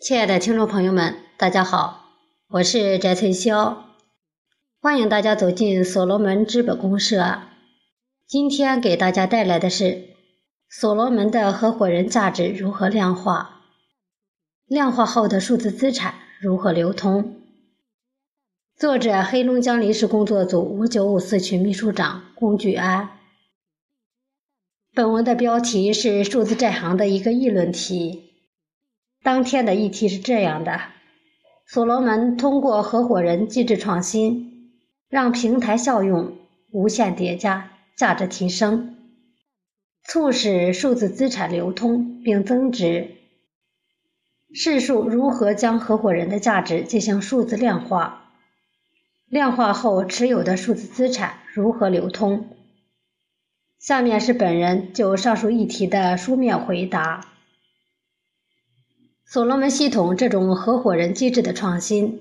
亲爱的听众朋友们，大家好，我是翟翠霄，欢迎大家走进所罗门资本公社。今天给大家带来的是所罗门的合伙人价值如何量化，量化后的数字资产如何流通。作者：黑龙江临时工作组五九五四群秘书长龚举安。本文的标题是数字债行的一个议论题。当天的议题是这样的：所罗门通过合伙人机制创新，让平台效用无限叠加，价值提升，促使数字资产流通并增值。试述如何将合伙人的价值进行数字量化，量化后持有的数字资产如何流通。下面是本人就上述议题的书面回答。所罗门系统这种合伙人机制的创新，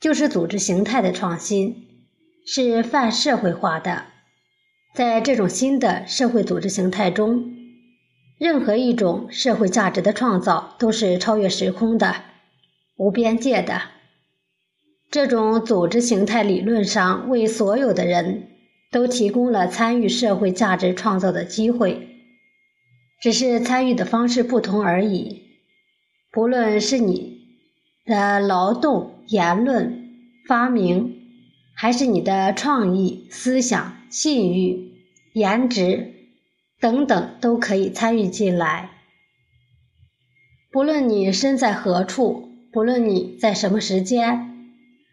就是组织形态的创新，是泛社会化的。在这种新的社会组织形态中，任何一种社会价值的创造都是超越时空的、无边界的。这种组织形态理论上为所有的人都提供了参与社会价值创造的机会，只是参与的方式不同而已。不论是你的劳动、言论、发明，还是你的创意、思想、信誉、颜值等等，都可以参与进来。不论你身在何处，不论你在什么时间，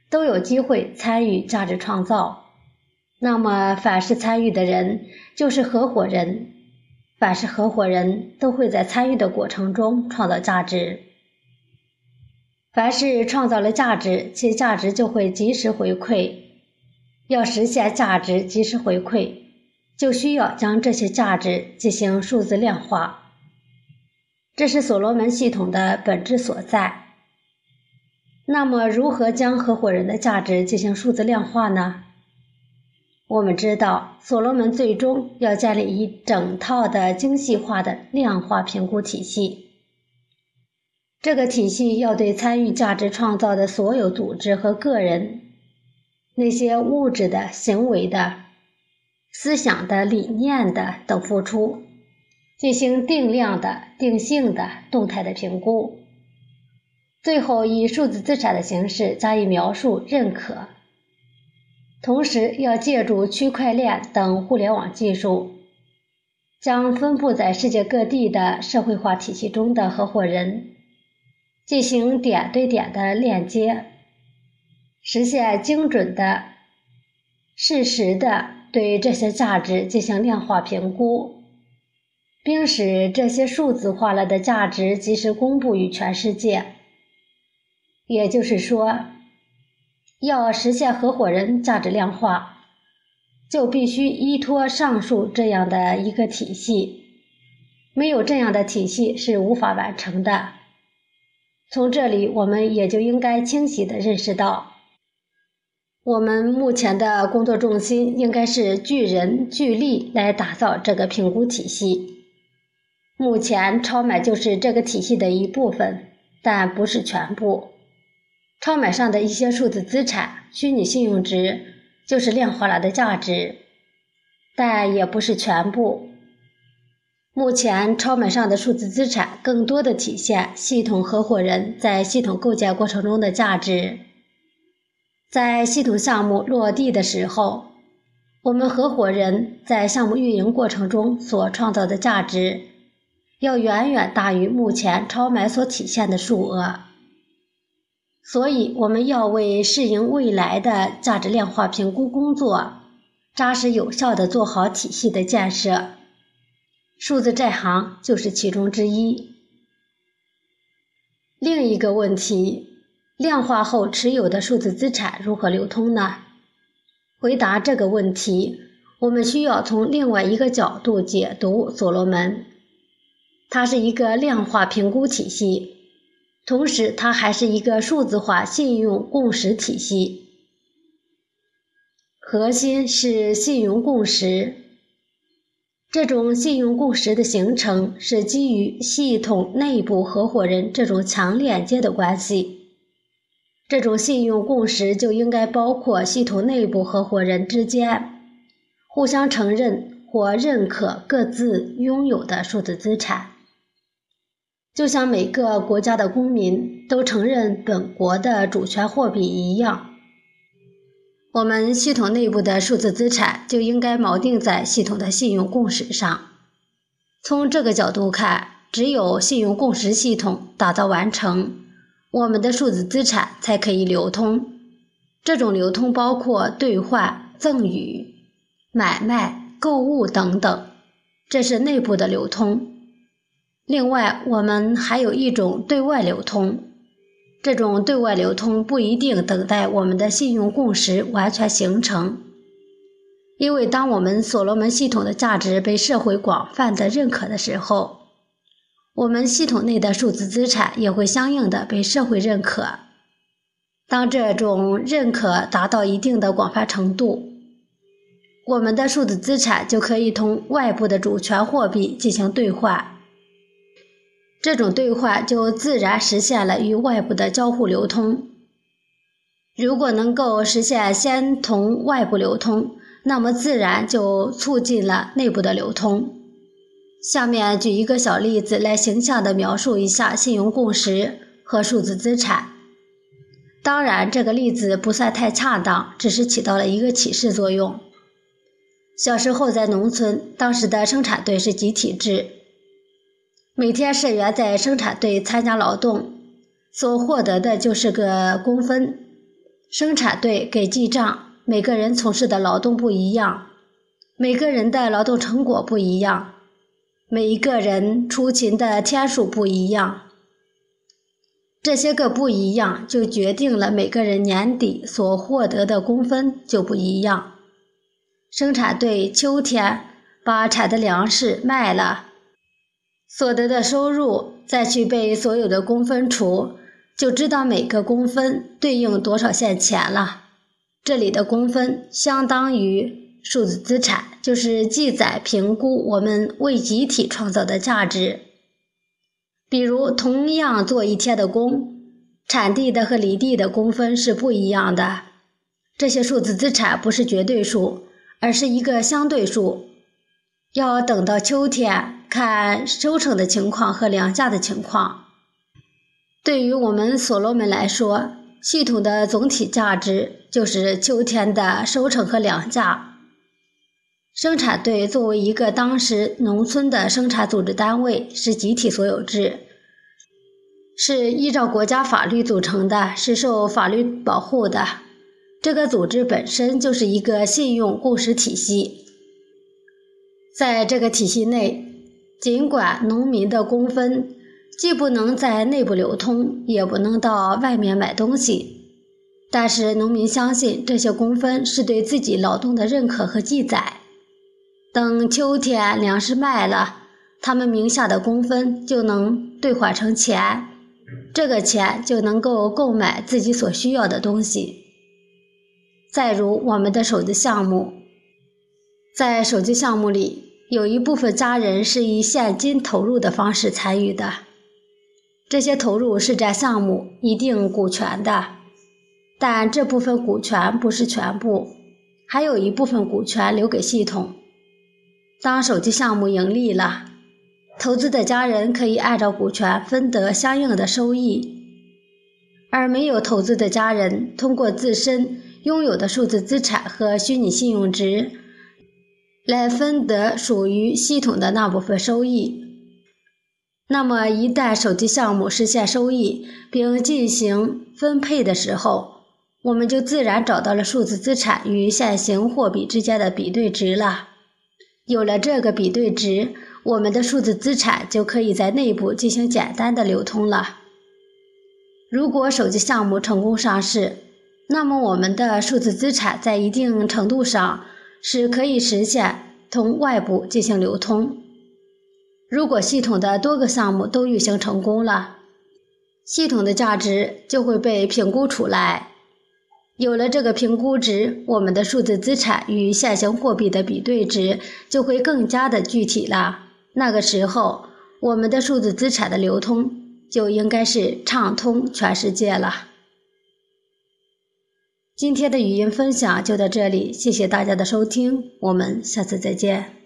都有机会参与价值创造。那么，凡是参与的人就是合伙人，凡是合伙人都会在参与的过程中创造价值。凡是创造了价值，其价值就会及时回馈。要实现价值及时回馈，就需要将这些价值进行数字量化。这是所罗门系统的本质所在。那么，如何将合伙人的价值进行数字量化呢？我们知道，所罗门最终要建立一整套的精细化的量化评估体系。这个体系要对参与价值创造的所有组织和个人，那些物质的、行为的、思想的、理念的等付出，进行定量的、定性的、动态的评估，最后以数字资产的形式加以描述、认可。同时，要借助区块链等互联网技术，将分布在世界各地的社会化体系中的合伙人。进行点对点的链接，实现精准的、适时的对这些价值进行量化评估，并使这些数字化了的价值及时公布于全世界。也就是说，要实现合伙人价值量化，就必须依托上述这样的一个体系，没有这样的体系是无法完成的。从这里，我们也就应该清晰地认识到，我们目前的工作重心应该是聚人聚力来打造这个评估体系。目前，超买就是这个体系的一部分，但不是全部。超买上的一些数字资产、虚拟信用值，就是量化了的价值，但也不是全部。目前，超买上的数字资产更多的体现系统合伙人在系统构建过程中的价值。在系统项目落地的时候，我们合伙人在项目运营过程中所创造的价值，要远远大于目前超买所体现的数额。所以，我们要为适应未来的价值量化评估工作，扎实有效地做好体系的建设。数字债行就是其中之一。另一个问题，量化后持有的数字资产如何流通呢？回答这个问题，我们需要从另外一个角度解读所罗门。它是一个量化评估体系，同时它还是一个数字化信用共识体系，核心是信用共识。这种信用共识的形成是基于系统内部合伙人这种强链接的关系。这种信用共识就应该包括系统内部合伙人之间互相承认或认可各自拥有的数字资产，就像每个国家的公民都承认本国的主权货币一样。我们系统内部的数字资产就应该锚定在系统的信用共识上。从这个角度看，只有信用共识系统打造完成，我们的数字资产才可以流通。这种流通包括兑换、赠与、买卖、购物等等，这是内部的流通。另外，我们还有一种对外流通。这种对外流通不一定等待我们的信用共识完全形成，因为当我们所罗门系统的价值被社会广泛的认可的时候，我们系统内的数字资产也会相应的被社会认可。当这种认可达到一定的广泛程度，我们的数字资产就可以同外部的主权货币进行兑换。这种对话就自然实现了与外部的交互流通。如果能够实现先同外部流通，那么自然就促进了内部的流通。下面举一个小例子来形象地描述一下信用共识和数字资产。当然，这个例子不算太恰当，只是起到了一个启示作用。小时候在农村，当时的生产队是集体制。每天社员在生产队参加劳动，所获得的就是个工分。生产队给记账，每个人从事的劳动不一样，每个人的劳动成果不一样，每一个人出勤的天数不一样。这些个不一样，就决定了每个人年底所获得的工分就不一样。生产队秋天把产的粮食卖了。所得的收入再去被所有的工分除，就知道每个工分对应多少现钱了。这里的工分相当于数字资产，就是记载评估我们为集体创造的价值。比如，同样做一天的工，产地的和离地的工分是不一样的。这些数字资产不是绝对数，而是一个相对数。要等到秋天看收成的情况和粮价的情况。对于我们所罗门来说，系统的总体价值就是秋天的收成和粮价。生产队作为一个当时农村的生产组织单位，是集体所有制，是依照国家法律组成的，是受法律保护的。这个组织本身就是一个信用共识体系。在这个体系内，尽管农民的工分既不能在内部流通，也不能到外面买东西，但是农民相信这些工分是对自己劳动的认可和记载。等秋天粮食卖了，他们名下的工分就能兑换成钱，这个钱就能够购买自己所需要的东西。再如我们的手机项目。在手机项目里，有一部分家人是以现金投入的方式参与的，这些投入是占项目一定股权的，但这部分股权不是全部，还有一部分股权留给系统。当手机项目盈利了，投资的家人可以按照股权分得相应的收益，而没有投资的家人通过自身拥有的数字资产和虚拟信用值。来分得属于系统的那部分收益。那么，一旦手机项目实现收益并进行分配的时候，我们就自然找到了数字资产与现行货币之间的比对值了。有了这个比对值，我们的数字资产就可以在内部进行简单的流通了。如果手机项目成功上市，那么我们的数字资产在一定程度上。是可以实现同外部进行流通。如果系统的多个项目都运行成功了，系统的价值就会被评估出来。有了这个评估值，我们的数字资产与现行货币的比对值就会更加的具体了。那个时候，我们的数字资产的流通就应该是畅通全世界了。今天的语音分享就到这里，谢谢大家的收听，我们下次再见。